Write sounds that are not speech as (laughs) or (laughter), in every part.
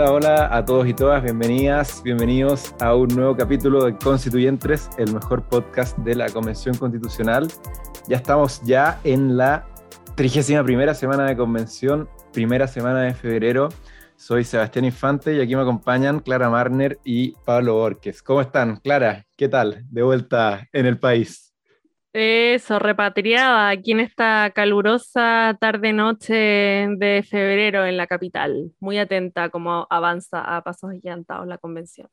Hola, hola a todos y todas, bienvenidas, bienvenidos a un nuevo capítulo de Constituyentes, el mejor podcast de la Convención Constitucional. Ya estamos ya en la 31 semana de convención, primera semana de febrero. Soy Sebastián Infante y aquí me acompañan Clara Marner y Pablo Borges. ¿Cómo están? Clara, ¿qué tal? De vuelta en el país. Eso, repatriada aquí en esta calurosa tarde-noche de febrero en la capital. Muy atenta como avanza a pasos gigantados la convención.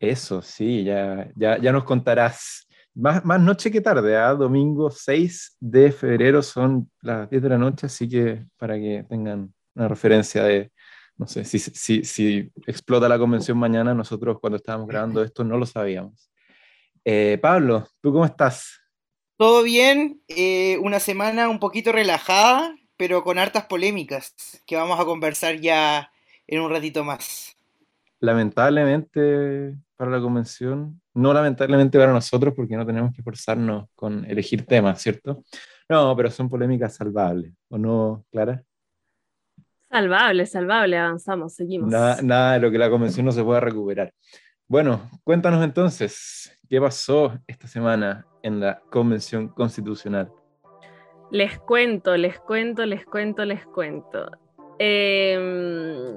Eso, sí, ya, ya, ya nos contarás. Más, más noche que tarde, ¿ah? domingo 6 de febrero son las 10 de la noche, así que para que tengan una referencia de, no sé, si, si, si explota la convención mañana, nosotros cuando estábamos grabando esto no lo sabíamos. Eh, Pablo, ¿tú cómo estás? Todo bien, eh, una semana un poquito relajada, pero con hartas polémicas que vamos a conversar ya en un ratito más. Lamentablemente para la convención, no lamentablemente para nosotros porque no tenemos que esforzarnos con elegir temas, ¿cierto? No, pero son polémicas salvables, ¿o no, Clara? Salvable, salvable, avanzamos, seguimos. Nada, nada de lo que la convención no se pueda recuperar. Bueno, cuéntanos entonces, ¿qué pasó esta semana en la Convención Constitucional? Les cuento, les cuento, les cuento, les cuento. Em,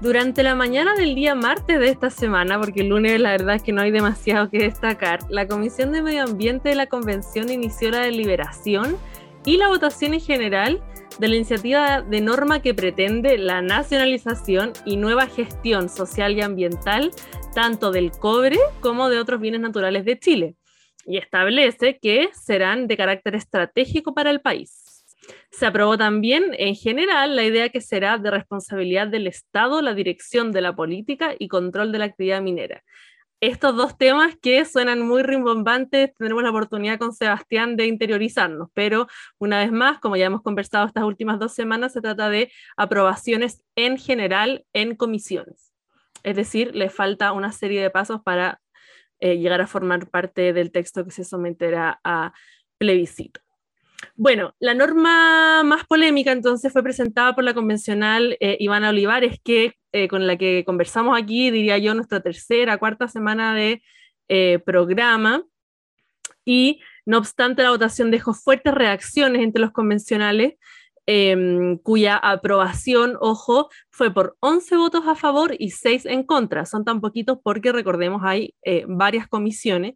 durante la mañana del día martes de esta semana, porque el lunes la verdad es que no hay demasiado que destacar, la Comisión de Medio Ambiente de la Convención inició la deliberación y la votación en general de la iniciativa de norma que pretende la nacionalización y nueva gestión social y ambiental tanto del cobre como de otros bienes naturales de Chile y establece que serán de carácter estratégico para el país. Se aprobó también, en general, la idea que será de responsabilidad del Estado la dirección de la política y control de la actividad minera, estos dos temas que suenan muy rimbombantes, tendremos la oportunidad con Sebastián de interiorizarnos, pero una vez más, como ya hemos conversado estas últimas dos semanas, se trata de aprobaciones en general en comisiones. Es decir, le falta una serie de pasos para eh, llegar a formar parte del texto que se someterá a plebiscito. Bueno, la norma más polémica entonces fue presentada por la convencional eh, Ivana Olivares, que, eh, con la que conversamos aquí, diría yo, nuestra tercera, cuarta semana de programa. Y no obstante, la votación dejó fuertes reacciones entre los convencionales, em, cuya aprobación, ojo, fue por 11 votos a favor y 6 en contra. Son tan poquitos porque, recordemos, hay varias comisiones.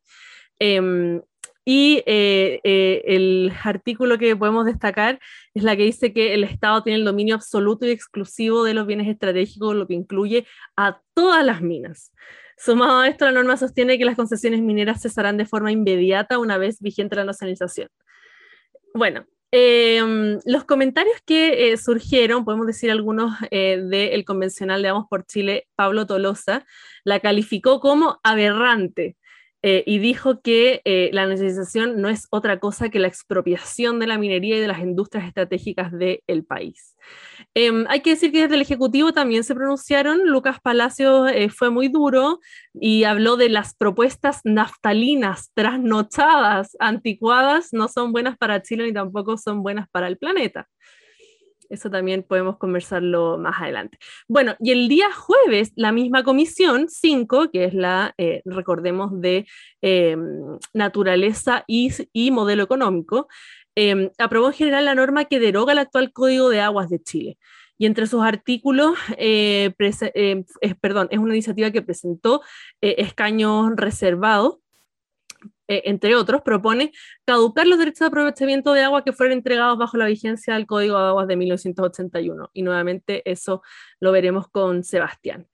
Em, y eh, eh, el artículo que podemos destacar es la que dice que el Estado tiene el dominio absoluto y exclusivo de los bienes estratégicos, lo que incluye a todas las minas. Sumado a esto, la norma sostiene que las concesiones mineras cesarán de forma inmediata una vez vigente la nacionalización. Bueno, em, los comentarios que eh, surgieron, podemos decir algunos del convencional de Vamos por Chile, Pablo Tolosa, la calificó como aberrante eh, y dijo que eh, la nacionalización no es otra cosa que la expropiación de la minería y de las industrias estratégicas del país. Em, hay que decir que desde el Ejecutivo también se pronunciaron, Lucas Palacios eh, fue muy duro y habló de las propuestas naftalinas, trasnochadas, anticuadas, no son buenas para Chile ni tampoco son buenas para el planeta. Eso también podemos conversarlo más adelante. Bueno, y el día jueves, la misma comisión 5, que es la, eh, recordemos, de em, naturaleza y, modelo económico, em, aprobó en general la norma que deroga el actual Código de Aguas de Chile. Y entre sus artículos, eh, em, perdón, es una iniciativa que presentó eh, escaños reservados eh, entre otros, propone caducar los derechos de aprovechamiento de agua que fueron entregados bajo la vigencia del Código de Aguas de 1981. Y nuevamente eso lo veremos con Sebastián.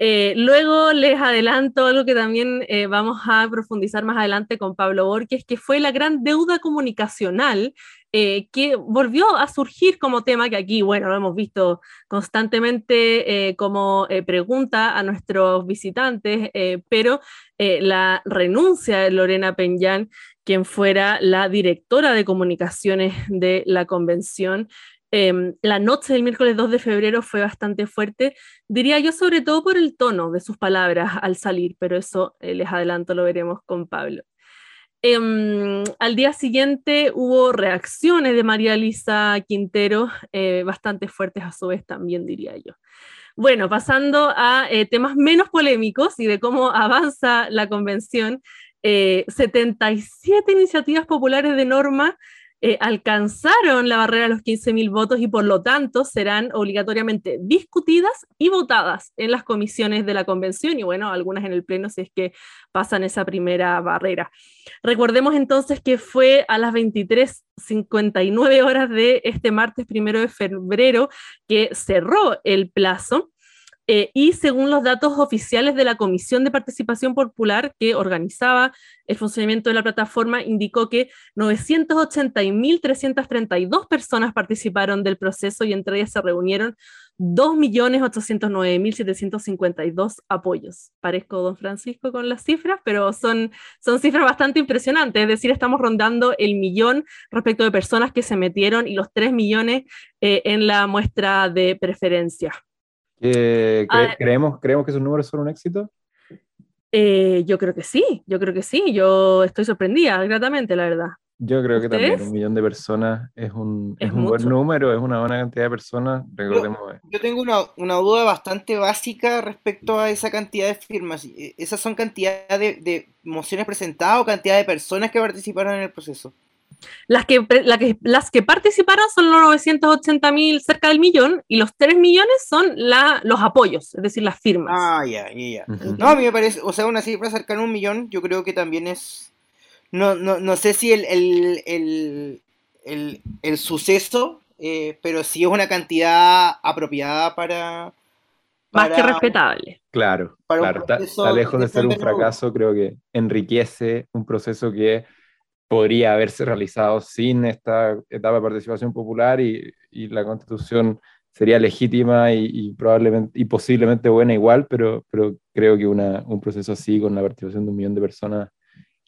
Eh, luego les adelanto algo que también eh, vamos a profundizar más adelante con Pablo Borges, que fue la gran deuda comunicacional eh, que volvió a surgir como tema que aquí, bueno, lo hemos visto constantemente como pregunta a nuestros visitantes, pero la renuncia de Lorena Peñán, quien fuera la directora de comunicaciones de la convención, Em, la noche del miércoles 2 de febrero fue bastante fuerte, diría yo sobre todo por el tono de sus palabras al salir, pero eso eh, les adelanto, lo veremos con Pablo. Em, al día siguiente hubo reacciones de María Elisa Quintero, eh, bastante fuertes a su vez también, diría yo. Bueno, pasando a eh, temas menos polémicos y de cómo avanza la convención, 77 iniciativas populares de norma eh, alcanzaron la barrera de los 15.000 votos y por lo tanto serán obligatoriamente discutidas y votadas en las comisiones de la convención y bueno, algunas en el pleno si es que pasan esa primera barrera. Recordemos entonces que fue a las 23.59 horas de este martes primero de febrero que cerró el plazo eh, y según los datos oficiales de la Comisión de Participación Popular que organizaba el funcionamiento de la plataforma, indicó que 980.332 personas participaron del proceso y entre ellas se reunieron 2.809.752 apoyos. Parezco don Francisco con las cifras, pero son, son cifras bastante impresionantes, es decir, estamos rondando el millón respecto de personas que se metieron y los 3 millones eh, en la muestra de preferencia. Ah, creemos, ¿Creemos que esos números son un éxito? Eh, yo creo que sí, yo creo que sí, yo estoy sorprendida gratamente, la verdad. Yo creo que también un millón de personas es un, es un buen número, es una buena cantidad de personas, recordemos. Yo, tengo una, una, duda bastante básica respecto a esa cantidad de firmas. Eh, ¿Esas son cantidad de, de mociones presentadas o cantidad de personas que participaron en el proceso? Las que, las que participaron son los 980 mil, cerca del millón, y los 3 millones son la, los apoyos, es decir, las firmas. Ah, ya, ya, ya. No, a mí me parece, o sea, una cifra cercana a un millón, yo creo que también es. No, no, no sé si el, el, el, el, suceso, eh, pero sí es una cantidad apropiada para. Más que respetable. Claro, claro. Está, lejos de ser un fracaso, creo que enriquece un proceso que podría haberse realizado sin esta etapa de participación popular y, y la constitución sería legítima y, probablemente y posiblemente buena igual, pero, pero creo que una, un proceso así con la participación de un millón de personas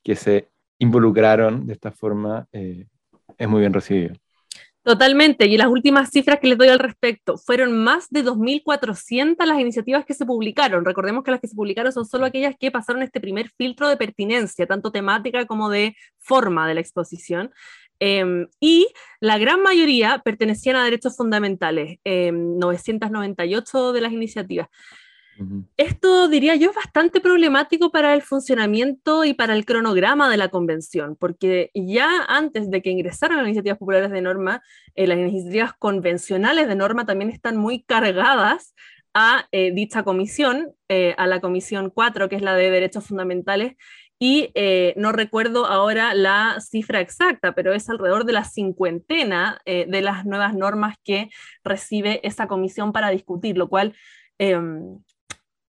que se involucraron de esta forma eh, es muy bien recibido. Totalmente, y las últimas cifras que les doy al respecto, fueron más de 2.400 las iniciativas que se publicaron. Recordemos que las que se publicaron son solo aquellas que pasaron este primer filtro de pertinencia, tanto temática como de forma de la exposición. Em, y la gran mayoría pertenecían a derechos fundamentales, 998 em, de las iniciativas. Esto, diría yo, es bastante problemático para el funcionamiento y para el cronograma de la convención, porque ya antes de que ingresaran las iniciativas populares de norma, eh, las iniciativas convencionales de norma también están muy cargadas a eh, dicha comisión, eh, a la comisión 4, que es la de derechos fundamentales, y no recuerdo ahora la cifra exacta, pero es alrededor de la cincuentena de las nuevas normas que recibe esa comisión para discutir, lo cual em,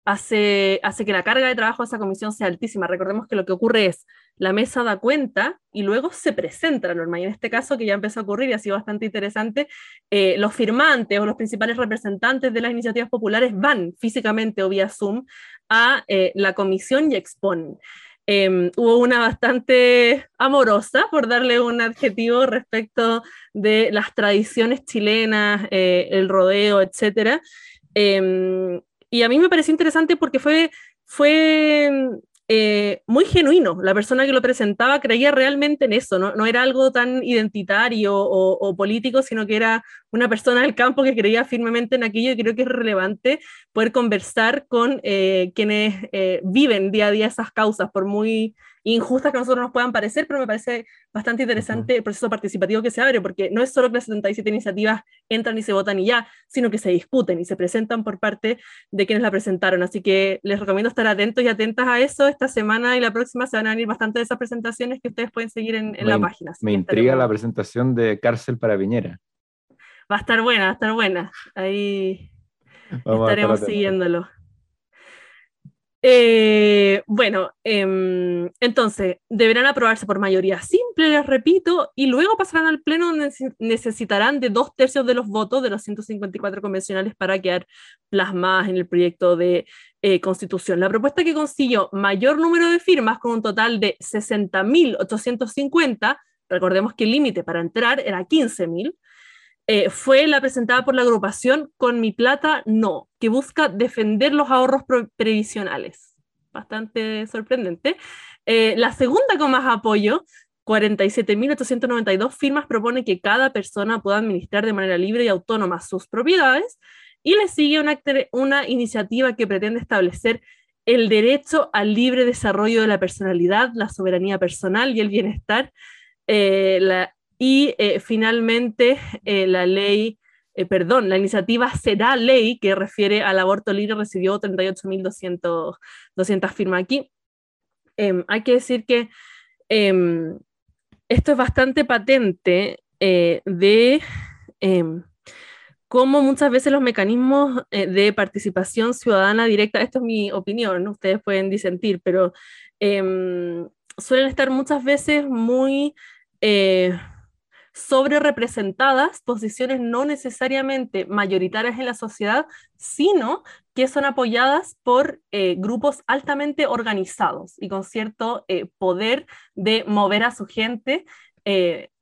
hace, hace que la carga de trabajo de esa comisión sea altísima. Recordemos que lo que ocurre es, la mesa da cuenta y luego se presenta la norma. Y en este caso, que ya empezó a ocurrir y ha sido bastante interesante, eh, los firmantes o los principales representantes de las iniciativas populares van físicamente o vía Zoom a eh, la comisión y exponen. Em, hubo una bastante amorosa, por darle un adjetivo respecto de las tradiciones chilenas, eh, el rodeo, etc. Y a mí me pareció interesante porque fue, fue eh, muy genuino. La persona que lo presentaba creía realmente en eso, no, no era algo tan identitario o, político, sino que era una persona del campo que creía firmemente en aquello y creo que es relevante poder conversar con eh, quienes eh, viven día a día esas causas, por muy injustas que a nosotros nos puedan parecer, pero me parece bastante interesante el proceso participativo que se abre, porque no es solo que las 77 iniciativas entran y se votan y ya, sino que se discuten y se presentan por parte de quienes la presentaron. Así que les recomiendo estar atentos y atentas a eso. Esta semana y la próxima se van a venir bastante de esas presentaciones que ustedes pueden seguir en, la página. me intriga la presentación de Cárcel para Viñera. Va a estar buena, va a estar buena. Ahí estaremos siguiéndolo. Eh, bueno, em, entonces deberán aprobarse por mayoría simple, les repito, y luego pasarán al Pleno donde necesitarán de dos tercios de los votos de los 154 convencionales para quedar plasmadas en el proyecto de eh, constitución. La propuesta que consiguió mayor número de firmas, con un total de 60.850, recordemos que el límite para entrar era 15.000, eh, fue la presentada por la agrupación Con mi plata no, que busca defender los ahorros previsionales. Bastante sorprendente. Eh, la segunda con más apoyo, 47.892 firmas, propone que cada persona pueda administrar de manera libre y autónoma sus propiedades. y le sigue una, una iniciativa que pretende establecer el derecho al libre desarrollo de la personalidad, la soberanía personal y el bienestar. Eh, y eh, finalmente eh, la ley, perdón, la iniciativa Será Ley, que refiere al aborto libre, recibió 38.200 firmas aquí. Em, hay que decir que em, esto es bastante patente de em, cómo muchas veces los mecanismos eh, de participación ciudadana directa, esto es mi opinión, ustedes pueden disentir, pero suelen estar muchas veces muy eh, sobre representadas posiciones no necesariamente mayoritarias en la sociedad, sino que son apoyadas por eh, grupos altamente organizados y con cierto poder de mover a su gente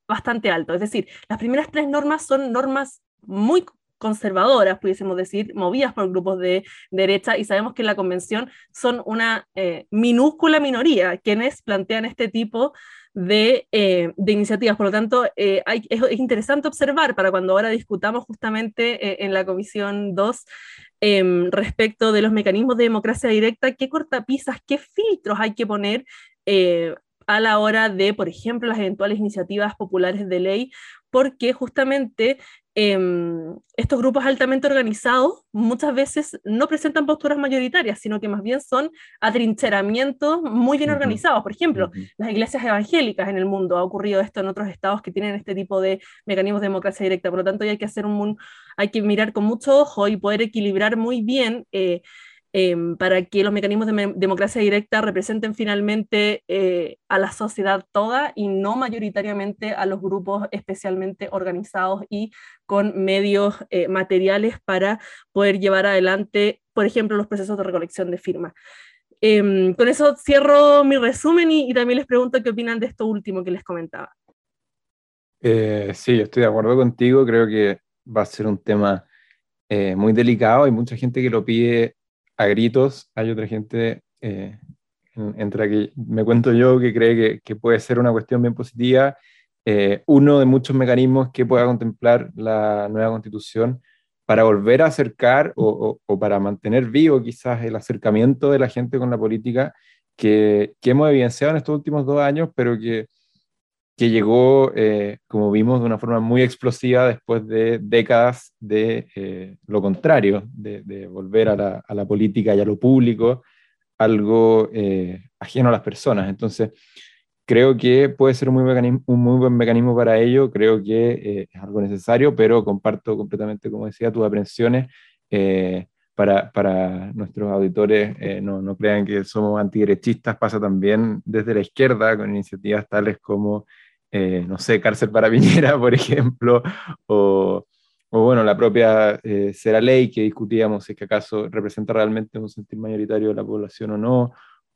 bastante alto. Es decir, las primeras tres normas son normas muy conservadoras, pudiésemos decir, movidas por grupos de derecha, y sabemos que en la convención son una eh, minúscula minoría quienes plantean este tipo de, eh, iniciativas. Por lo tanto, eh, es, interesante observar para cuando ahora discutamos justamente en la Comisión 2 em, respecto de los mecanismos de democracia directa, qué cortapisas, qué filtros hay que poner a la hora de, por ejemplo, las eventuales iniciativas populares de ley, porque justamente Em, estos grupos altamente organizados muchas veces no presentan posturas mayoritarias, sino que más bien son atrincheramientos muy bien organizados. Por ejemplo, las iglesias evangélicas en el mundo, ha ocurrido esto en otros estados que tienen este tipo de mecanismos de democracia directa. Por lo tanto, hay que, hacer un, hay que mirar con mucho ojo y poder equilibrar muy bien. Eh, Em, para que los mecanismos de democracia directa representen finalmente eh, a la sociedad toda y no mayoritariamente a los grupos especialmente organizados y con medios eh, materiales para poder llevar adelante, por ejemplo, los procesos de recolección de firmas. Em, con eso cierro mi resumen y, también les pregunto qué opinan de esto último que les comentaba. Eh, sí, estoy de acuerdo contigo, creo que va a ser un tema muy delicado, hay mucha gente que lo pide a gritos, hay otra gente, eh, entre aquí me cuento yo, que cree que, puede ser una cuestión bien positiva. Eh, uno de muchos mecanismos que pueda contemplar la nueva constitución para volver a acercar o, para mantener vivo quizás el acercamiento de la gente con la política que, que hemos evidenciado en estos últimos dos años, pero que que llegó, eh, como vimos, de una forma muy explosiva después de décadas de eh, lo contrario, de, volver a la, a la, política y a lo público, algo eh, ajeno a las personas. Entonces, creo que puede ser un muy, un muy buen mecanismo para ello, creo que es algo necesario, pero comparto completamente, como decía, tus aprensiones. Para, para, nuestros auditores no, no, crean que somos antiderechistas, pasa también desde la izquierda con iniciativas tales como eh, no sé, cárcel para (laughs) Piñera, por ejemplo, o, bueno, la propia eh, Será Ley que discutíamos si es que acaso representa realmente un sentir mayoritario de la población o no,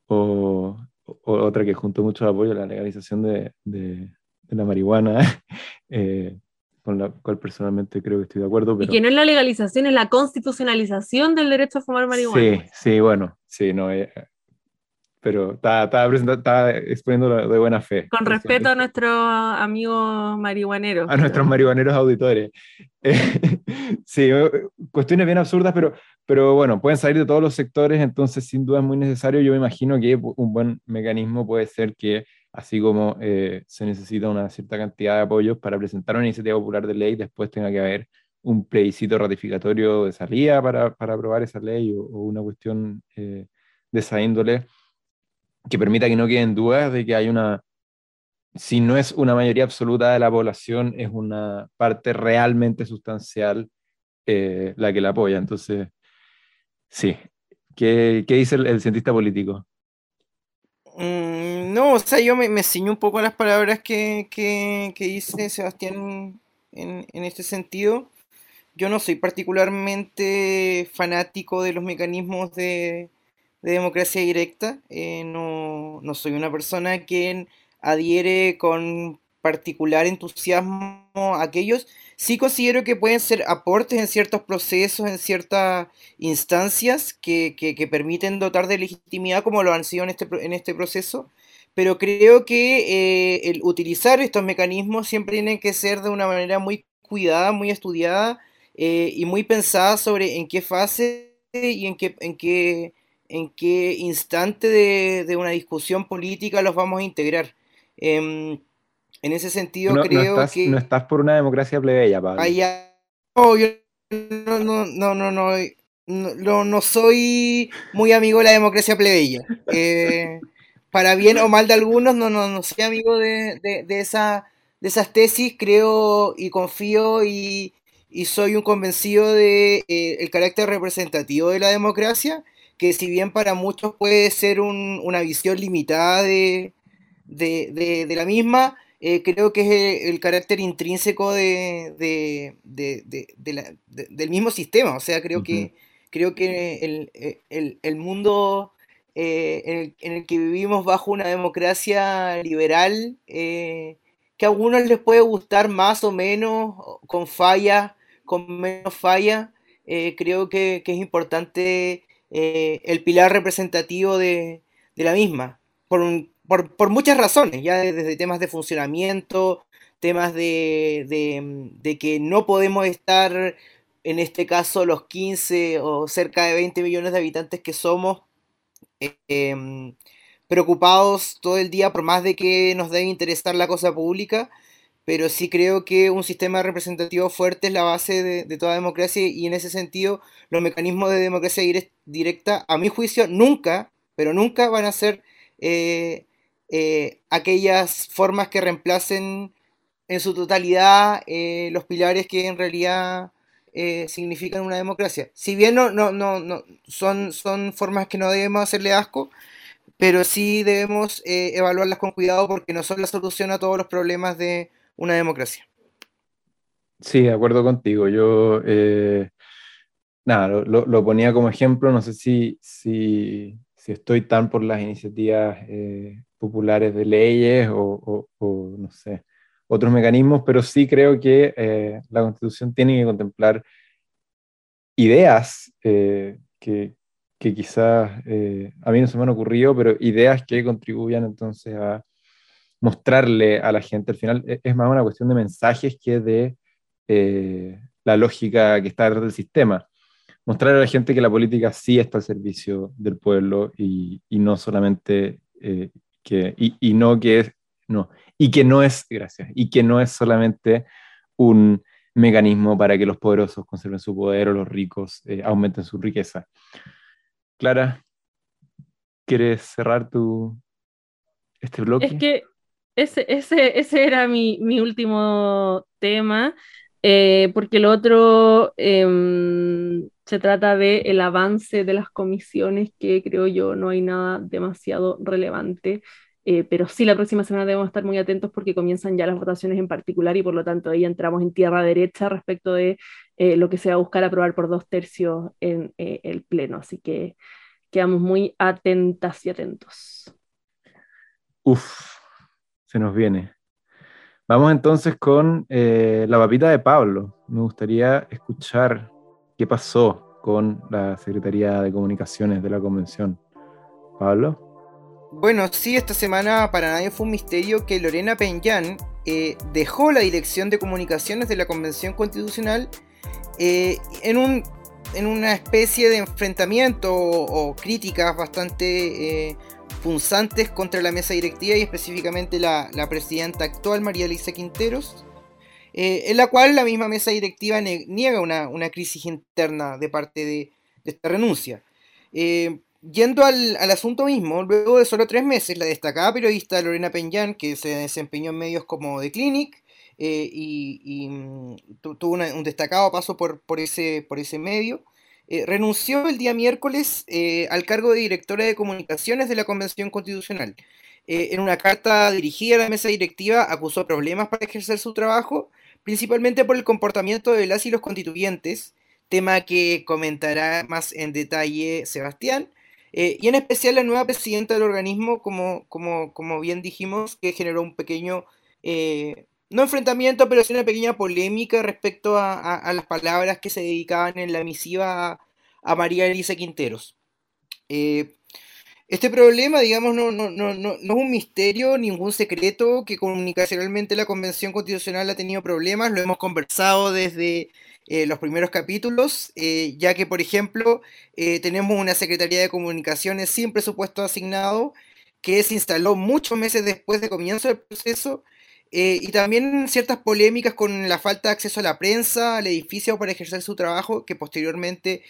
o, otra que junto mucho apoyo, la legalización de, de, la marihuana, (laughs) eh, con la cual personalmente creo que estoy de acuerdo. Y que no es la legalización, es la constitucionalización del derecho a fumar marihuana. Sí, sí, bueno, sí, no, eh, pero estaba, exponiendo de buena fe. Con respeto a nuestros amigos marihuaneros. A nuestros marihuaneros auditores. (laughs) sí, eh, cuestiones bien absurdas, pero, pero bueno, pueden salir de todos los sectores, entonces sin duda es muy necesario. Yo me imagino que un buen mecanismo puede ser que, así como eh, se necesita una cierta cantidad de apoyos para presentar una iniciativa popular de ley, después tenga que haber un plebiscito ratificatorio de salida para, para aprobar esa ley o, una cuestión eh, de esa índole que permita que no queden dudas de que hay una, si no es una mayoría absoluta de la población, es una parte realmente sustancial eh, la que la apoya. Entonces, sí. ¿Qué, qué dice el, cientista político? Mm, no, o sea, yo me, me ciño un poco a las palabras que, que, que dice Sebastián en, en, este sentido. Yo no soy particularmente fanático de los mecanismos de, de democracia directa. Eh, no, soy una persona que adhiere con particular entusiasmo a aquellos. Sí considero que pueden ser aportes en ciertos procesos, en ciertas instancias que, permiten dotar de legitimidad como lo han sido en este, en este proceso, pero creo que eh, el utilizar estos mecanismos siempre tienen que ser de una manera muy cuidada, muy estudiada y muy pensada sobre en qué fase y en qué, en qué, en qué instante de, una discusión política los vamos a integrar. Em, en ese sentido, creo no estás, que. No estás por una democracia plebeya, Pablo. no, yo no, no, no, no, no, no, soy muy amigo de la democracia plebeya. Eh, para bien o mal de algunos, no, no, no soy amigo de, de, esa, de esas tesis, creo y confío y, y soy un convencido de eh, el carácter representativo de la democracia, que si bien para muchos puede ser un, una visión limitada de, de, de la misma, eh, creo que es el, carácter intrínseco de, del mismo sistema. O sea, creo que, creo que el, mundo eh, en, el, que vivimos bajo una democracia liberal, eh, que a algunos les puede gustar más o menos, con falla, con menos falla, creo que, es importante el pilar representativo de, la misma. Por un, por, muchas razones, ya desde temas de funcionamiento, temas de, que no podemos estar, en este caso, los 15 o cerca de 20 millones de habitantes que somos, em, preocupados todo el día por más de que nos debe interesar la cosa pública, pero sí creo que un sistema representativo fuerte es la base de, toda democracia y en ese sentido los mecanismos de democracia directa, a mi juicio, nunca, pero nunca van a ser eh, eh, aquellas formas que reemplacen en su totalidad eh, los pilares que en realidad significan una democracia. Si bien no, no, no, no son, son formas que no debemos hacerle asco, pero sí debemos evaluarlas con cuidado porque no son la solución a todos los problemas de una democracia. Sí, de acuerdo contigo. Yo nada, lo, ponía como ejemplo, no sé si, si, estoy tan por las iniciativas populares de leyes o, no sé, otros mecanismos, pero sí creo que eh, la Constitución tiene que contemplar ideas eh, que, que, quizás eh, a mí no se me han ocurrido, pero ideas que contribuyan entonces a mostrarle a la gente. Al final e, es más una cuestión de mensajes que de la lógica que está detrás del sistema. Mostrar a la gente que la política sí está al servicio del pueblo y, y no solamente que, y, no que es, no, y que no es, gracias, y que no es solamente un mecanismo para que los poderosos conserven su poder o los ricos eh, aumenten su riqueza. Clara, ¿quieres cerrar tu, este bloque? Es que ese, ese, ese era mi, mi último tema, eh, porque el otro em, se trata de el avance de las comisiones, que creo yo no hay nada demasiado relevante. Eh, pero sí, la próxima semana debemos estar muy atentos porque comienzan ya las votaciones en particular y por lo tanto ahí entramos en tierra derecha respecto de eh, lo que se va a buscar aprobar por dos tercios en eh, el Pleno. Así que quedamos muy atentas y atentos. Uf, se nos viene. Vamos entonces con la papita de Pablo. Me gustaría escuchar ¿Qué pasó con la Secretaría de Comunicaciones de la Convención? Pablo. Bueno, sí, esta semana para nadie fue un misterio que Lorena Peñán eh, dejó la dirección de comunicaciones de la Convención Constitucional eh, en, un, en una especie de enfrentamiento o, críticas bastante eh, punzantes contra la mesa directiva y específicamente la, presidenta actual, María Elisa Quinteros, eh, en la cual la misma mesa directiva niega una, crisis interna de parte de, esta renuncia. Eh, yendo al, asunto mismo, luego de solo tres meses, la destacada periodista Lorena Peñán, que se desempeñó en medios como The Clinic, eh, y, mm, tuvo un destacado paso por ese medio, renunció el día miércoles al cargo de directora de comunicaciones de la Convención Constitucional. en una carta dirigida a la mesa directiva acusó problemas para ejercer su trabajo principalmente por el comportamiento de las y los constituyentes, tema que comentará más en detalle Sebastián, eh, y en especial la nueva presidenta del organismo, como, como, como bien dijimos, que generó un pequeño, eh, no enfrentamiento, pero sí una pequeña polémica respecto a, las palabras que se dedicaban en la misiva a, María Elisa Quinteros. Eh, este problema, digamos, no, no, no, no, es un misterio, ningún secreto, que comunicacionalmente la Convención Constitucional ha tenido problemas, lo hemos conversado desde eh, los primeros capítulos, eh, ya que, por ejemplo, tenemos una Secretaría de Comunicaciones sin presupuesto asignado que se instaló muchos meses después de comienzo del proceso, y también ciertas polémicas con la falta de acceso a la prensa, al edificio para ejercer su trabajo, que posteriormente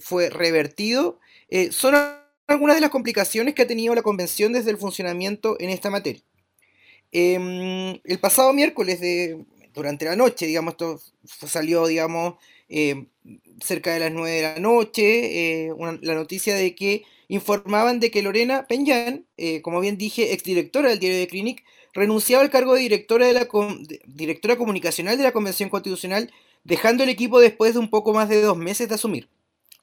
fue revertido. son algunas de las complicaciones que ha tenido la convención desde el funcionamiento en esta materia. Em, el pasado miércoles, de, durante la noche, digamos, esto salió, digamos, cerca de las 9 de la noche, eh, la noticia de que informaban de que Lorena Peñán, eh, como bien dije, exdirectora del diario de Clinic, renunciaba al cargo de directora, de la directora comunicacional de la Convención Constitucional, dejando el equipo después de un poco más de dos meses de asumir.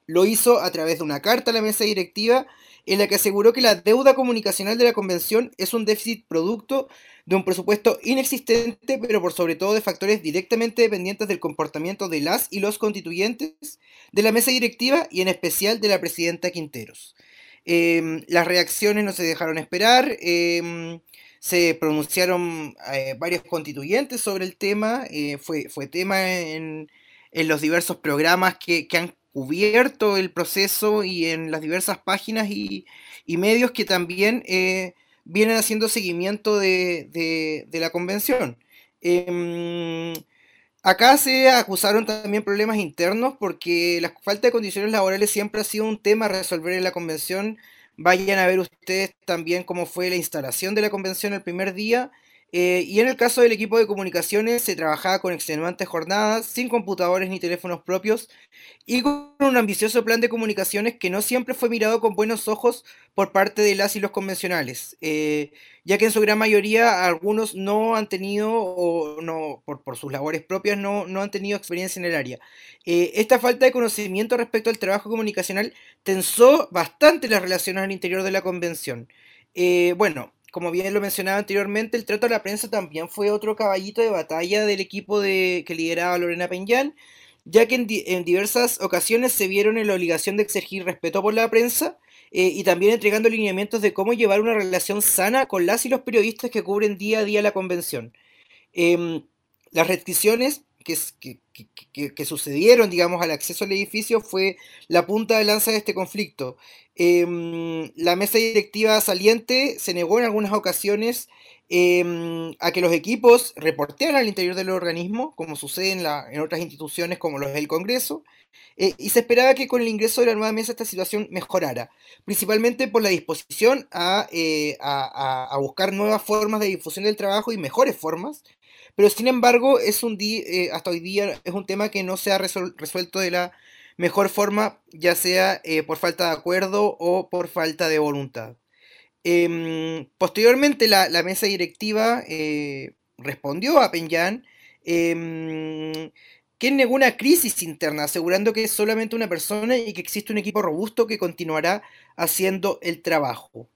Lo hizo a través de una carta a la mesa directiva en la que aseguró que la deuda comunicacional de la convención es un déficit producto de un presupuesto inexistente, pero por sobre todo de factores directamente dependientes del comportamiento de las y los constituyentes, de la mesa directiva y en especial de la presidenta Quinteros. Em, las reacciones no se dejaron esperar, em, se pronunciaron eh, varios constituyentes sobre el tema, eh, fue, fue tema en, los diversos programas que, que han cubierto el proceso y en las diversas páginas y, medios que también eh, vienen haciendo seguimiento de, la convención. Em, acá se acusaron también problemas internos porque la falta de condiciones laborales siempre ha sido un tema a resolver en la convención. Vayan a ver ustedes también cómo fue la instalación de la convención el primer día eh, y en el caso del equipo de comunicaciones se trabajaba con extenuantes jornadas, sin computadores ni teléfonos propios y con un ambicioso plan de comunicaciones que no siempre fue mirado con buenos ojos por parte de las y los convencionales, eh, ya que en su gran mayoría algunos no han tenido, o no, por, sus labores propias, no, no, han tenido experiencia en el área. Eh, esta falta de conocimiento respecto al trabajo comunicacional tensó bastante las relaciones al interior de la convención. bueno, como bien lo mencionaba anteriormente, el trato a la prensa también fue otro caballito de batalla del equipo de, que lideraba Lorena Peñán, ya que en, diversas ocasiones se vieron en la obligación de exigir respeto por la prensa eh, y también entregando lineamientos de cómo llevar una relación sana con las y los periodistas que cubren día a día la convención. Em, las restricciones que, sucedieron, digamos, al acceso al edificio fue la punta de lanza de este conflicto. Em, la mesa directiva saliente se negó en algunas ocasiones em, a que los equipos reportearan al interior del organismo, como sucede en, otras instituciones como los del Congreso, eh, y se esperaba que con el ingreso de la nueva mesa esta situación mejorara, principalmente por la disposición a, eh, a buscar nuevas formas de difusión del trabajo y mejores formas, pero sin embargo, es un eh, hasta hoy día es un tema que no se ha resuelto de la mejor forma, ya sea eh, por falta de acuerdo o por falta de voluntad. Em, posteriormente, la, mesa directiva eh, respondió a Penyán em, que negó una crisis interna, asegurando que es solamente una persona y que existe un equipo robusto que continuará haciendo el trabajo.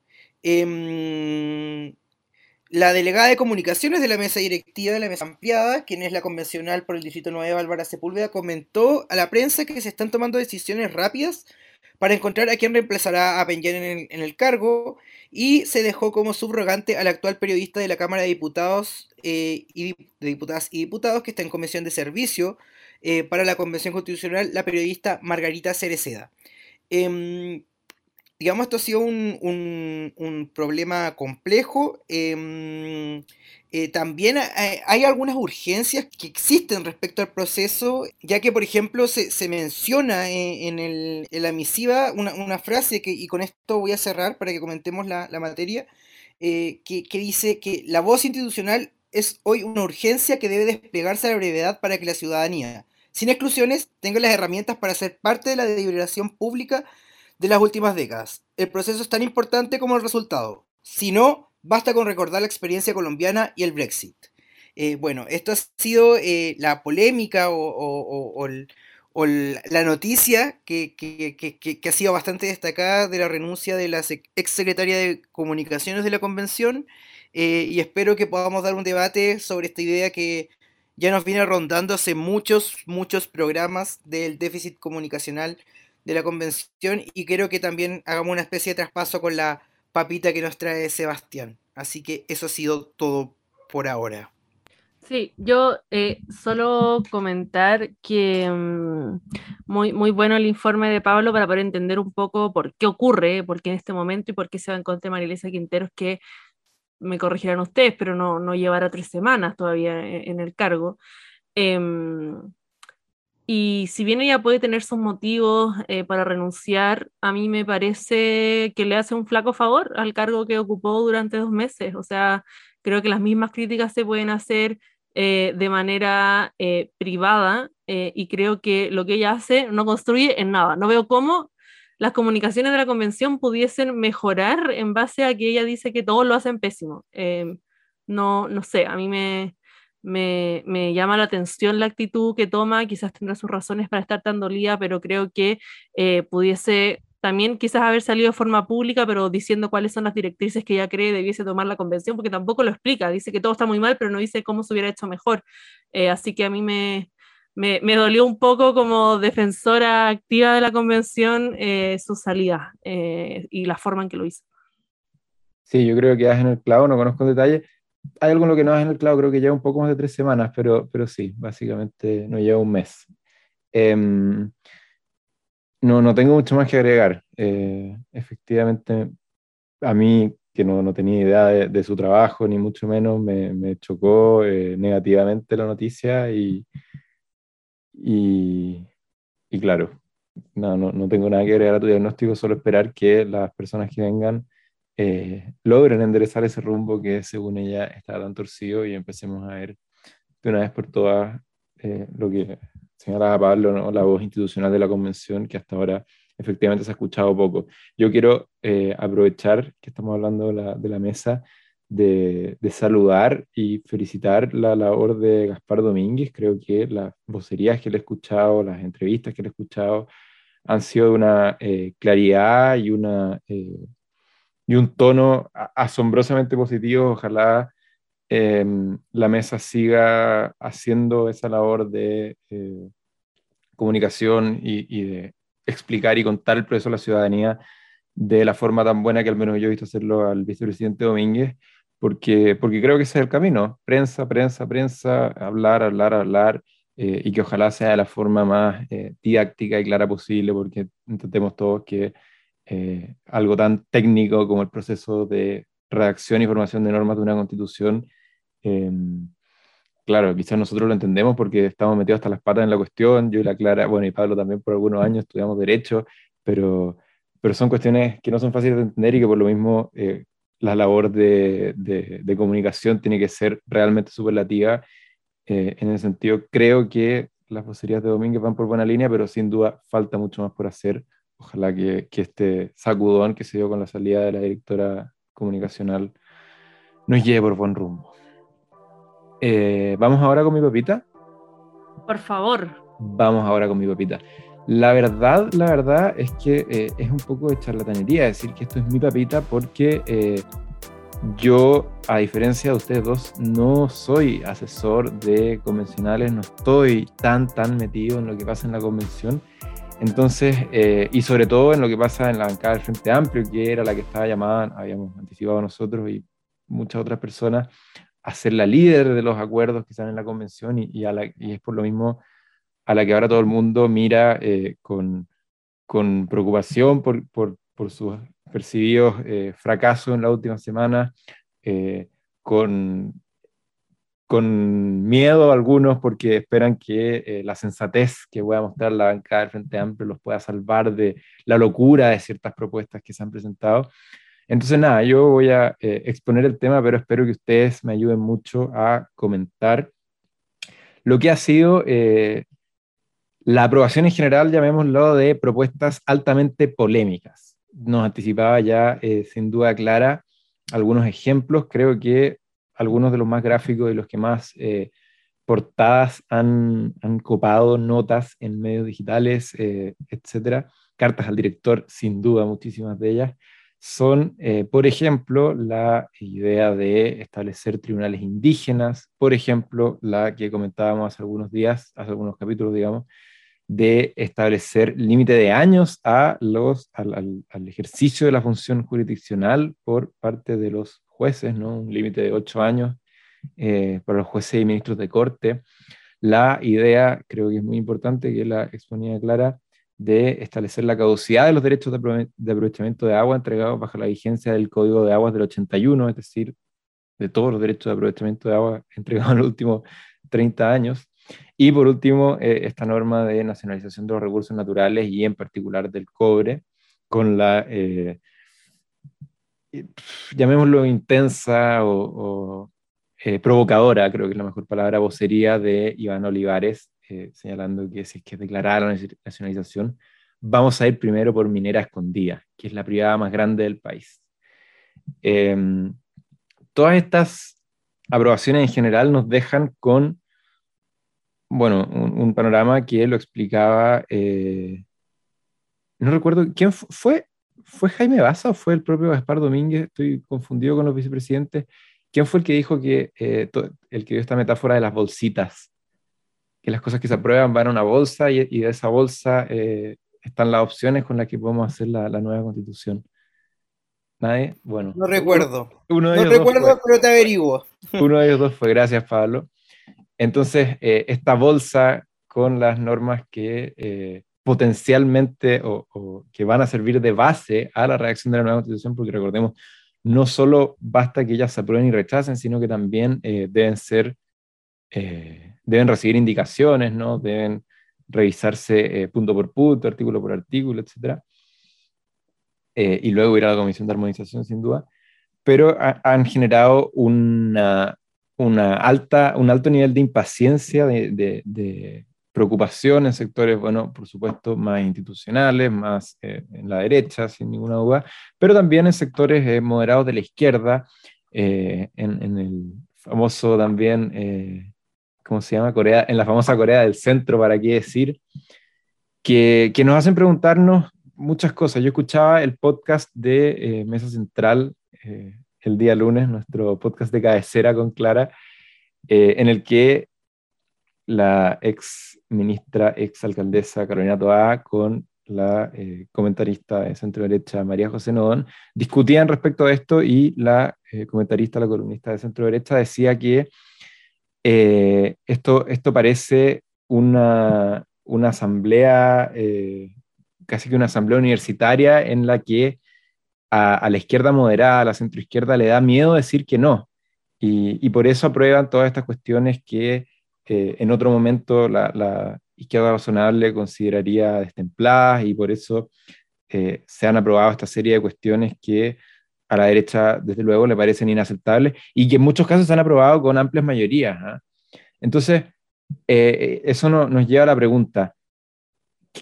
Em, la delegada de comunicaciones de la mesa directiva de la mesa ampliada, quien es la convencional por el Distrito 9, Álvaro Sepúlveda, comentó a la prensa que se están tomando decisiones rápidas para encontrar a quién reemplazará a Peñán en el, cargo y se dejó como subrogante al actual periodista de la Cámara de Diputados, eh, y, Diputadas y Diputados que está en comisión de servicio eh, para la Convención Constitucional, la periodista Margarita Cereceda. Em, digamos, esto ha sido un, problema complejo. Em, eh, también hay, algunas urgencias que existen respecto al proceso, ya que, por ejemplo, se, menciona en, la misiva una, frase, que, y con esto voy a cerrar para que comentemos la, materia, eh, que, que dice que la voz institucional es hoy una urgencia que debe desplegarse a la brevedad para que la ciudadanía, sin exclusiones, tenga las herramientas para ser parte de la deliberación pública de las últimas décadas. El proceso es tan importante como el resultado. Si no, basta con recordar la experiencia colombiana y el Brexit. Eh, bueno, esto ha sido eh, la polémica o, la noticia que, ha sido bastante destacada de la renuncia de la ex secretaria de Comunicaciones de la Convención eh, y espero que podamos dar un debate sobre esta idea que ya nos viene rondando hace muchos, muchos programas del déficit comunicacional de la convención y creo que también hagamos una especie de traspaso con la papita que nos trae Sebastián. Así que eso ha sido todo por ahora. Sí, yo eh, solo comentar que mm, muy, muy bueno el informe de Pablo para poder entender un poco por qué ocurre, por qué en este momento y por qué se va en contra de Marilisa Quinteros, que me corregirán ustedes, pero no, no llevará tres semanas todavía en, en el cargo. Em, y si bien ella puede tener sus motivos eh, para renunciar, a mí me parece que le hace un flaco favor al cargo que ocupó durante dos meses. O sea, creo que las mismas críticas se pueden hacer eh, de manera eh, privada y creo que lo que ella hace no construye en nada. No veo cómo las comunicaciones de la convención pudiesen mejorar en base a que ella dice que todos lo hacen pésimo. no, no sé, a mí me, me, llama la atención la actitud que toma, quizás tendrá sus razones para estar tan dolida, pero creo que eh, pudiese también quizás haber salido de forma pública, pero diciendo cuáles son las directrices que ella cree debiese tomar la convención, porque tampoco lo explica, dice que todo está muy mal, pero no dice cómo se hubiera hecho mejor. Eh, así que a mí me, me, dolió un poco como defensora activa de la convención eh, su salida y la forma en que lo hizo. Sí, yo creo que das en el clavo, no conozco en detalle hay algo en lo que no es en el clavo, creo que lleva un poco más de tres semanas, pero, pero sí, básicamente no lleva un mes. Em, no, no tengo mucho más que agregar. Eh, efectivamente, a mí, que no, no tenía idea de, su trabajo, ni mucho menos, me, me chocó eh, negativamente la noticia y, y, y claro, no, no, no tengo nada que agregar a tu diagnóstico, solo esperar que las personas que vengan eh, logren enderezar ese rumbo que según ella está tan torcido y empecemos a ver de una vez por todas eh, lo que señalaba Pablo, ¿no? la voz institucional de la convención que hasta ahora efectivamente se ha escuchado poco. Yo quiero eh, aprovechar que estamos hablando de la, mesa de, saludar y felicitar la labor de Gaspar Domínguez. Creo que las vocerías que le he escuchado, las entrevistas que le he escuchado, han sido de una claridad y una y un tono asombrosamente positivo. Ojalá em, la mesa siga haciendo esa labor de eh, comunicación y, de explicar y contar el proceso a la ciudadanía de la forma tan buena que al menos yo he visto hacerlo al vicepresidente Domínguez, porque, porque creo que ese es el camino. Prensa, prensa, prensa, hablar, hablar, hablar. Eh, y que ojalá sea de la forma más eh, didáctica y clara posible, porque entendemos todos que eh, algo tan técnico como el proceso de redacción y formación de normas de una constitución, em, claro, quizás nosotros lo entendemos porque estamos metidos hasta las patas en la cuestión, yo y la Clara, bueno, y Pablo también por algunos años estudiamos derecho, pero, pero son cuestiones que no son fáciles de entender y que por lo mismo eh, la labor de, de, comunicación tiene que ser realmente superlativa. Eh, en ese sentido, creo que las vocerías de Domínguez van por buena línea, pero sin duda falta mucho más por hacer ojalá que, este sacudón que se dio con la salida de la directora comunicacional nos lleve por buen rumbo. Eh, ¿Vamos ahora con mi papita? Por favor. Vamos ahora con mi papita. La verdad, la verdad es que eh, es un poco de charlatanería decir que esto es mi papita porque eh, yo, a diferencia de ustedes dos, no soy asesor de convencionales, no estoy tan, tan metido en lo que pasa en la convención entonces, eh, y sobre todo en lo que pasa en la bancada del Frente Amplio, que era la que estaba llamada, habíamos anticipado nosotros y muchas otras personas, a ser la líder de los acuerdos que están en la convención y, y, es por lo mismo a la que ahora todo el mundo mira eh, con, con, preocupación por, por, por sus percibidos eh, fracasos en la última semana, con con miedo algunos porque esperan que eh, la sensatez que voy a mostrar la bancada del Frente Amplio los pueda salvar de la locura de ciertas propuestas que se han presentado. Entonces, nada, yo voy a eh, exponer el tema, pero espero que ustedes me ayuden mucho a comentar lo que ha sido eh, la aprobación en general, llamémoslo, de propuestas altamente polémicas. Nos anticipaba ya, sin duda clara, algunos ejemplos. Creo que algunos de los más gráficos y los que más eh, portadas han, han, copado notas en medios digitales, eh, etcétera. Cartas al director, sin duda, muchísimas de ellas, son, eh, por ejemplo, la idea de establecer tribunales indígenas, por ejemplo, la que comentábamos hace algunos días, hace algunos capítulos, digamos, de establecer límite de años a los, al, al, ejercicio de la función jurisdiccional por parte de los jueces, ¿no? un límite de ocho años eh, para los jueces y ministros de corte. La idea, creo que es muy importante, que la exponía Clara, de establecer la caducidad de los derechos de aprovechamiento de agua entregados bajo la vigencia del Código de Aguas del 81, es decir, de todos los derechos de aprovechamiento de agua (laughs) entregados en los últimos 30 años. Y por último, eh, esta norma de nacionalización de los recursos naturales y en particular del cobre, con la, eh, llamémoslo intensa o, eh, provocadora, creo que es la mejor palabra, vocería de Iván Olivares, señalando que si es que declarara la nacionalización, vamos a ir primero por Minera Escondida, que es la privada más grande del país. Em, todas estas aprobaciones en general nos dejan con bueno, un, panorama que lo explicaba, eh, no recuerdo, ¿quién fue? ¿Fue Jaime Baza o fue el propio Gaspar Domínguez? Estoy confundido con los vicepresidentes. ¿Quién fue el que dijo que, eh, el que dio esta metáfora de las bolsitas? Que las cosas que se aprueban van a una bolsa y, de esa bolsa eh, están las opciones con las que podemos hacer la, nueva constitución. ¿Nadie? Bueno. No recuerdo. no recuerdo, pero te averiguo. (laughs) Uno de ellos dos fue, gracias Pablo. Entonces, eh, esta bolsa con las normas que potencialmente o, que van a servir de base a la reacción de la nueva constitución, porque recordemos, no solo basta que ellas se aprueben y rechacen, sino que también eh, deben ser, deben recibir indicaciones, ¿no? Deben revisarse punto por punto, artículo por artículo, etc. y luego ir a la Comisión de Armonización, sin duda. Pero han generado una, una alta, un alto nivel de impaciencia, de, preocupación en sectores, bueno, por supuesto, más institucionales, más eh, en la derecha, sin ninguna duda, pero también en sectores eh, moderados de la izquierda, eh, en, el famoso también, ¿cómo se llama? Corea, en la famosa Corea del Centro, para qué decir, que, que nos hacen preguntarnos muchas cosas. Yo escuchaba el podcast de Mesa Central el día lunes, nuestro podcast de cabecera con Clara, eh, en el que la ex ministra, ex alcaldesa Carolina Toá con la eh, comentarista de centro derecha María José Nodón, discutían respecto a esto y la eh, comentarista, la columnista de centro derecha decía que esto, esto parece una, una asamblea, casi que una asamblea universitaria en la que a, la izquierda moderada, a la centroizquierda, le da miedo decir que no. Y, por eso aprueban todas estas cuestiones que eh, en otro momento la, izquierda razonable consideraría destempladas y por eso eh, se han aprobado esta serie de cuestiones que a la derecha, desde luego, le parecen inaceptables y que en muchos casos se han aprobado con amplias mayorías. ¿ah? Entonces, eh, eso nos lleva a la pregunta,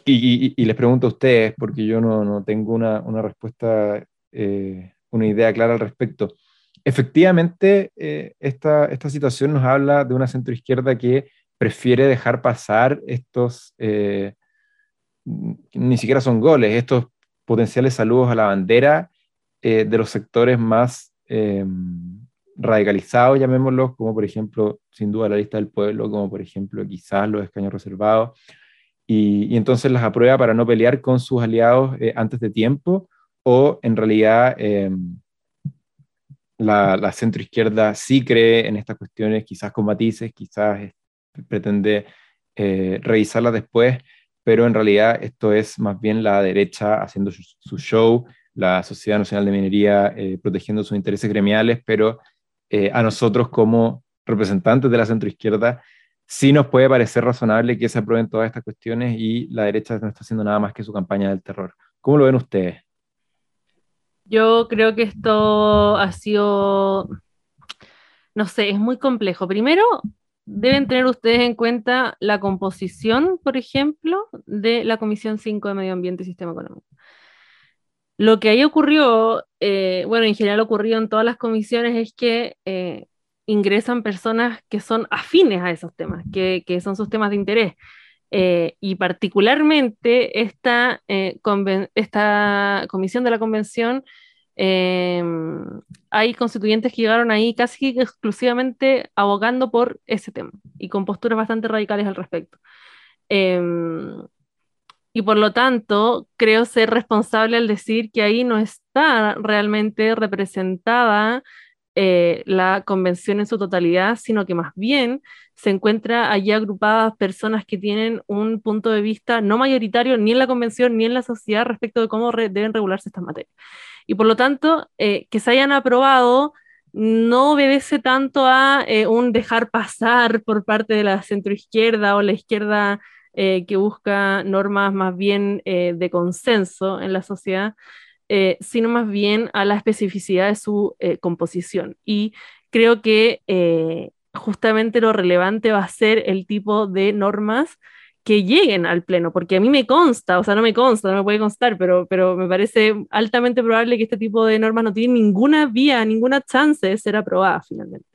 y, les pregunto a ustedes, porque yo no, tengo una, una respuesta eh, una idea clara al respecto. Efectivamente, eh, esta, esta situación nos habla de una centroizquierda que prefiere dejar pasar estos, eh, ni siquiera son goles, estos potenciales saludos a la bandera de los sectores más radicalizados, llamémoslos, como por ejemplo, sin duda la lista del pueblo, como por ejemplo quizás los escaños reservados, y, y entonces las aprueba para no pelear con sus aliados antes de tiempo o en realidad em, la, la centroizquierda sí cree en estas cuestiones, quizás con matices, quizás pretende eh, revisarlas después, pero en realidad esto es más bien la derecha haciendo su, show, la Sociedad Nacional de Minería eh, protegiendo sus intereses gremiales, pero eh, a nosotros como representantes de la centroizquierda sí nos puede parecer razonable que se aprueben todas estas cuestiones y la derecha no está haciendo nada más que su campaña del terror. ¿Cómo lo ven ustedes? Yo creo que esto ha sido, no sé, es muy complejo. Primero, deben tener ustedes en cuenta la composición, por ejemplo, de la Comisión 5 de Medio Ambiente y Sistema Económico. Lo que ahí ocurrió, eh, bueno, en general ocurrió en todas las comisiones, es que eh, ingresan personas que son afines a esos temas, que, que son sus temas de interés. Eh, y particularmente esta, eh, esta comisión de la convención, em, hay constituyentes que llegaron ahí casi exclusivamente abogando por ese tema y con posturas bastante radicales al respecto. Y por lo tanto, creo ser responsable al decir que ahí no está realmente representada eh, la convención en su totalidad, sino que más bien se encuentra allí agrupadas personas que tienen un punto de vista no mayoritario ni en la convención ni en la sociedad respecto de cómo deben regularse estas materias. Y por lo tanto, eh, que se hayan aprobado no obedece tanto a eh, un dejar pasar por parte de la centroizquierda o la izquierda que busca normas más bien de consenso en la sociedad, eh, sino más bien a la especificidad de su eh, composición. Y creo que eh, justamente lo relevante va a ser el tipo de normas que lleguen al Pleno, porque a mí me consta, o sea, no me consta, no me puede constar, pero, pero me parece altamente probable que este tipo de normas no tienen ninguna vía, ninguna chance de ser aprobada finalmente.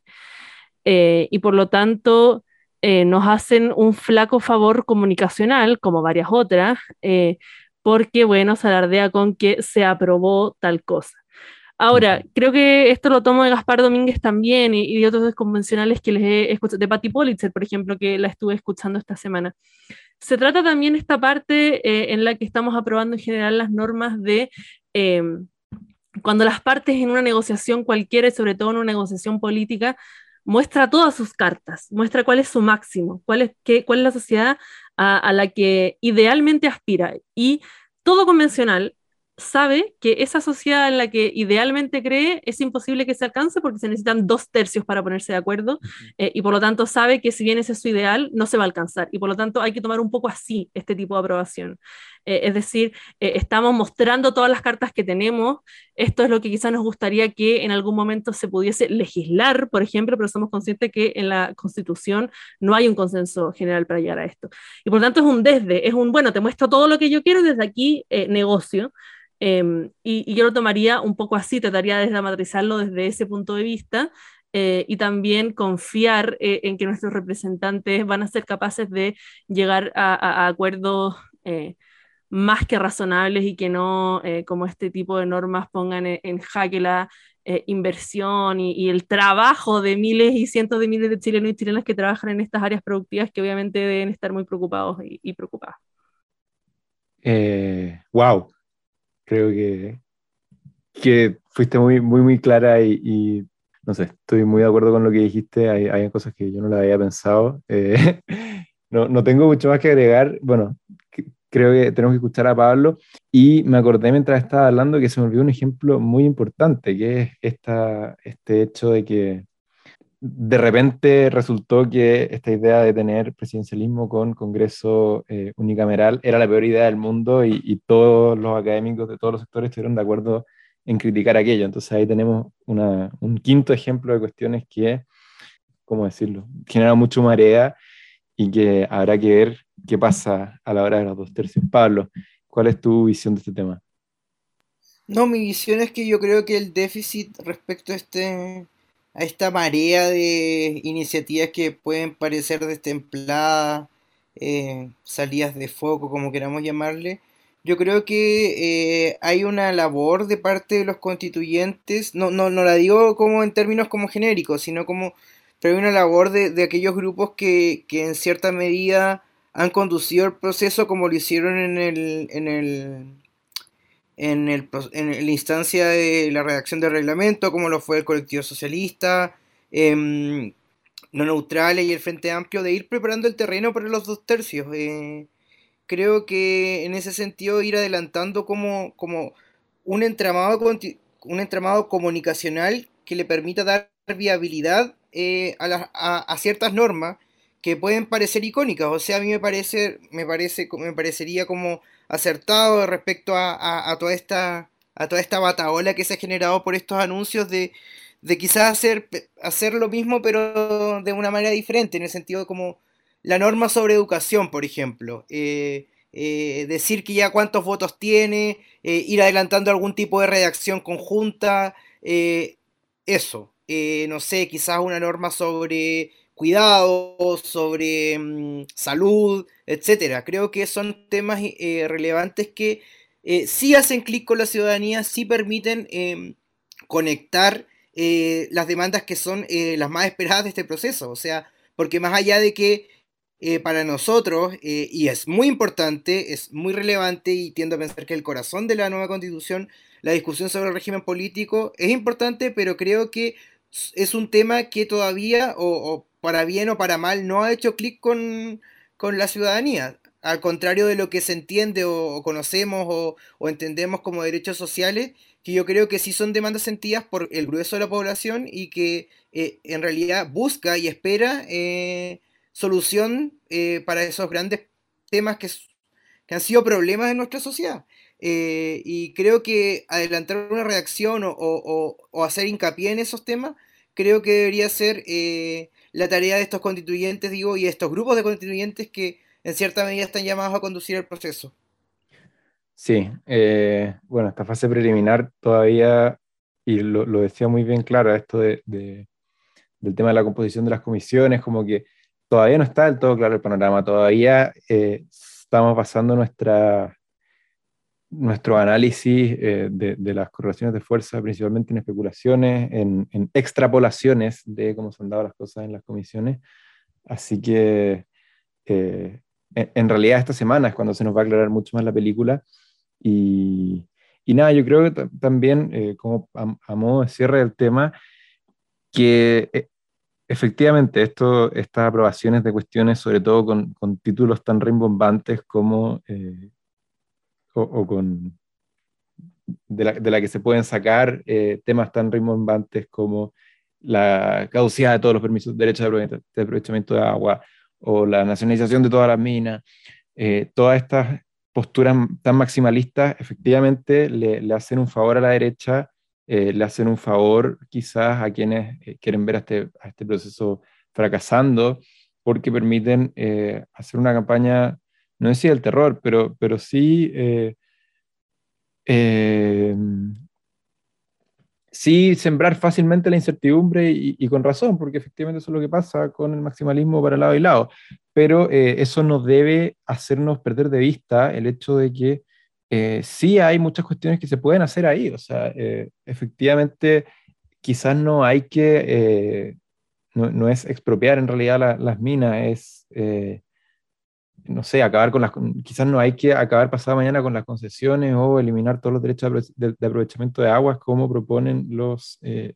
y por lo tanto, nos hacen un flaco favor comunicacional, como varias otras, porque, bueno, se alardea con que se aprobó tal cosa. Ahora, creo que esto lo tomo de Gaspar Domínguez también y, de otros convencionales que les he escuchado, de Patti Politzer, por ejemplo, que la estuve escuchando esta semana. Se trata también esta parte eh, en la que estamos aprobando en general las normas de em, cuando las partes en una negociación cualquiera, y sobre todo en una negociación política, muestra todas sus cartas, muestra cuál es su máximo, cuál es, qué, cuál es la sociedad a, la que idealmente aspira. Y todo convencional sabe que esa sociedad en la que idealmente cree es imposible que se alcance porque se necesitan dos tercios para ponerse de acuerdo eh, y por lo tanto sabe que si bien ese es su ideal, no se va a alcanzar y por lo tanto hay que tomar un poco así este tipo de aprobación. Eh, es decir, eh, estamos mostrando todas las cartas que tenemos, esto es lo que quizás nos gustaría que en algún momento se pudiese legislar, por ejemplo, pero somos conscientes que en la Constitución no hay un consenso general para llegar a esto. Y por lo tanto es un desde, es un, bueno, te muestro todo lo que yo quiero y desde aquí negocio. Em, y, yo lo tomaría un poco así, trataría de dramatizarlo desde ese punto de vista eh, y también confiar eh, en que nuestros representantes van a ser capaces de llegar a, acuerdos eh, más que razonables y que no, como este tipo de normas, pongan en, jaque la inversión y, el trabajo de miles y cientos de miles de chilenos y chilenas que trabajan en estas áreas productivas que obviamente deben estar muy preocupados y, y preocupadas. wow, creo que, que fuiste muy, muy, muy clara y, no sé, estoy muy de acuerdo con lo que dijiste. Hay, hay cosas que yo no la había pensado. Eh, (laughs) no, no, tengo mucho más que agregar. Bueno, creo que tenemos que escuchar a Pablo. Y me acordé mientras estaba hablando que se me olvidó un ejemplo muy importante, que es esta, este hecho de que de repente resultó que esta idea de tener presidencialismo con Congreso eh, unicameral era la peor idea del mundo y, todos los académicos de todos los sectores estuvieron de acuerdo en criticar aquello. Entonces ahí tenemos un quinto ejemplo de cuestiones que, ¿cómo decirlo?, generan mucho marea y que habrá que ver qué pasa a la hora de los dos tercios. Pablo, ¿cuál es tu visión de este tema? No, mi visión es que yo creo que el déficit respecto a este a esta marea de iniciativas que pueden parecer destempladas, eh, salidas de foco, como queramos llamarle, yo creo que eh, hay una labor de parte de los constituyentes, no, no, no la digo como en términos como genéricos, sino como, pero hay una labor de, de aquellos grupos que, que, en cierta medida han conducido el proceso como lo hicieron en el, en el en, el, en la instancia de la redacción del reglamento, como lo fue el colectivo socialista, eh, no neutrales y el Frente Amplio, de ir preparando el terreno para los dos tercios. Eh, creo que en ese sentido ir adelantando como, como un, entramado, un entramado comunicacional que le permita dar viabilidad eh, a, a, ciertas normas que pueden parecer icónicas. O sea, a mí me parece, me parece, me parecería como acertado respecto a, toda esta a toda esta bataola que se ha generado por estos anuncios de, quizás hacer, hacer lo mismo pero de una manera diferente, en el sentido como la norma sobre educación, por ejemplo. Eh, eh, decir que ya cuántos votos tiene, eh, ir adelantando algún tipo de redacción conjunta, eso. no sé, quizás una norma sobre cuidado, sobre mm, salud, etcétera. Creo que son temas eh, relevantes que eh, sí hacen clic con la ciudadanía, sí permiten em, conectar eh, las demandas que son las más esperadas de este proceso. O sea, porque más allá de que para nosotros, y es muy importante, es muy relevante y tiendo a pensar que el corazón de la nueva constitución, la discusión sobre el régimen político, es importante, pero creo que es un tema que todavía, para bien o para mal, no ha hecho clic con, con la ciudadanía al contrario de lo que se entiende o, conocemos o, entendemos como derechos sociales, que yo creo que sí son demandas sentidas por el grueso de la población y que eh, en realidad busca y espera eh, solución eh, para esos grandes temas que, han sido problemas en nuestra sociedad. y creo que adelantar una reacción o, hacer hincapié en esos temas, creo que debería ser la tarea de estos constituyentes, digo, y de estos grupos de constituyentes que en cierta medida están llamados a conducir el proceso. Sí, eh, bueno, esta fase preliminar todavía, y lo, decía muy bien claro, esto de, del tema de la composición de las comisiones, como que todavía no está del todo claro el panorama, todavía eh, estamos basando nuestra, nuestro análisis eh, de, las correlaciones de fuerza principalmente en especulaciones, en, en, extrapolaciones de cómo se han dado las cosas en las comisiones. Así que en realidad esta semana es cuando se nos va a aclarar mucho más la película. Y, y nada, yo creo que también, eh, como a, modo de cierre del tema, que eh, efectivamente esto, estas aprobaciones de cuestiones, sobre todo con, con títulos tan rimbombantes como, eh, o, con, de la, de la, que se pueden sacar temas tan rimbombantes como la caducidad de todos los permisos, derechos de aprovechamiento de agua, o la nacionalización de todas las minas, eh, todas estas posturas tan maximalistas efectivamente le, hacen un favor a la derecha, eh, le hacen un favor quizás a quienes eh, quieren ver este, a este proceso fracasando, porque permiten hacer una campaña, no decía del terror, pero, pero sí sí sembrar fácilmente la incertidumbre y, con razón, porque efectivamente eso es lo que pasa con el maximalismo para lado y lado. Pero eh, eso no debe hacernos perder de vista el hecho de que eh, sí hay muchas cuestiones que se pueden hacer ahí. O sea, eh, efectivamente, quizás no hay que, no, es expropiar en realidad las minas, es no sé, acabar con las, quizás no hay que acabar pasado mañana con las concesiones o eliminar todos los derechos de, aprovechamiento de aguas como proponen los eh,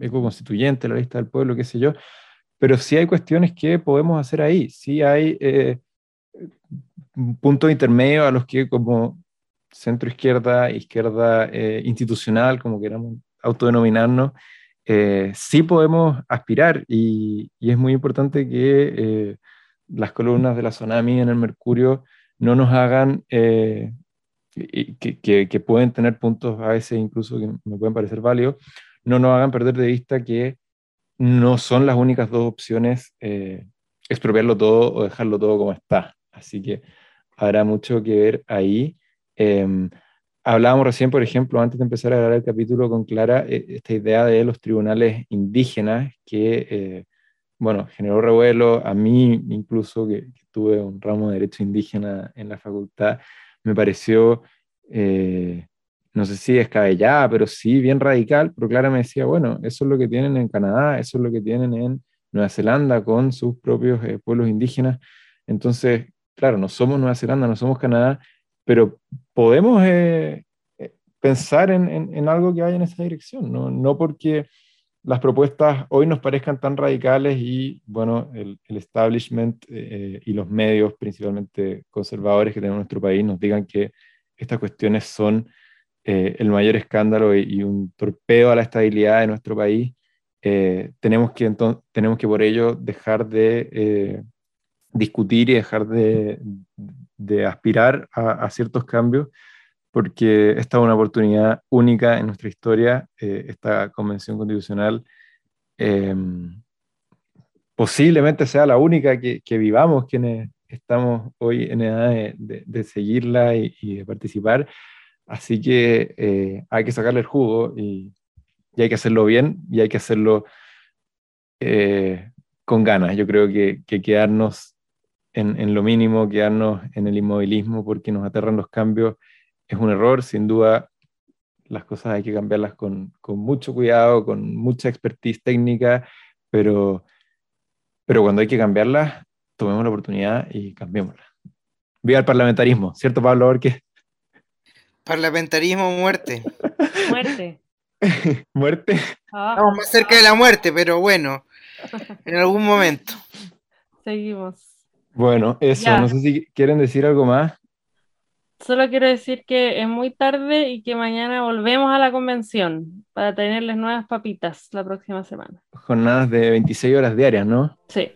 ecoconstituyentes, la lista del pueblo, qué sé yo, pero sí hay cuestiones que podemos hacer ahí, sí hay eh, puntos intermedios a los que como centro izquierda, izquierda eh, institucional, como queramos autodenominarnos, eh, sí podemos aspirar. Y, y, es muy importante que las columnas de la tsunami en el Mercurio no nos hagan, eh, que, pueden tener puntos a veces incluso que me pueden parecer válidos, no nos hagan perder de vista que no son las únicas dos opciones eh, expropiarlo todo o dejarlo todo como está. Así que habrá mucho que ver ahí. Em, hablábamos recién, por ejemplo, antes de empezar a grabar el capítulo con Clara, eh, esta idea de los tribunales indígenas que bueno, generó revuelo. A mí, incluso, que, tuve un ramo de Derecho Indígena en la facultad, me pareció, eh, no sé si descabellada, pero sí bien radical. Pero Clara me decía, bueno, eso es lo que tienen en Canadá, eso es lo que tienen en Nueva Zelanda con sus propios eh, pueblos indígenas. Entonces, claro, no somos Nueva Zelanda, no somos Canadá, pero podemos eh, pensar en, en, algo que vaya en esa dirección, no, no porque las propuestas hoy nos parezcan tan radicales y, bueno, el, establishment eh, y los medios, principalmente conservadores que tenemos en nuestro país, nos digan que estas cuestiones son eh, el mayor escándalo y, un torpeo a la estabilidad de nuestro país, eh, tenemos, que, tenemos que por ello dejar de discutir y dejar de, de aspirar a ciertos cambios porque esta es una oportunidad única en nuestra historia, eh, esta convención constitucional em, posiblemente sea la única que, vivamos quienes estamos hoy en edad de, seguirla y, de participar, así que eh, hay que sacarle el jugo y, hay que hacerlo bien y hay que hacerlo eh, con ganas. Yo creo que, quedarnos en, en, lo mínimo, quedarnos en el inmovilismo porque nos aterran los cambios es un error, sin duda las cosas hay que cambiarlas con, con mucho cuidado, con mucha expertise técnica, pero, pero cuando hay que cambiarlas, tomemos la oportunidad y cambiémosla. Viva el parlamentarismo, ¿cierto Pablo Orque? Parlamentarismo muerte. Muerte. (laughs) ¿Muerte? Ah, Estamos más cerca de la muerte, pero bueno, en algún momento. seguimos. Bueno, eso, Ya. no sé si quieren decir algo más. Solo quiero decir que es muy tarde y que mañana volvemos a la convención para tenerles nuevas papitas la próxima semana. Jornadas de 26 horas diarias, ¿no? Sí.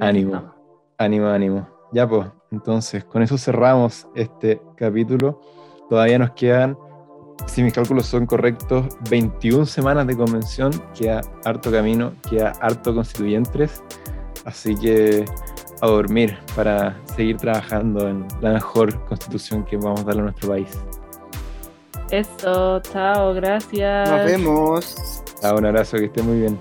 Ánimo. Ánimo, ánimo. Ya pues, entonces con eso cerramos este capítulo. Todavía nos quedan, si mis cálculos son correctos, 21 semanas de convención. Queda harto camino, queda harto constituyentes. Así que a dormir para seguir trabajando en la mejor constitución que vamos a darle a nuestro país. Eso, chao, gracias. Nos vemos. Ah, un abrazo, que esté muy bien.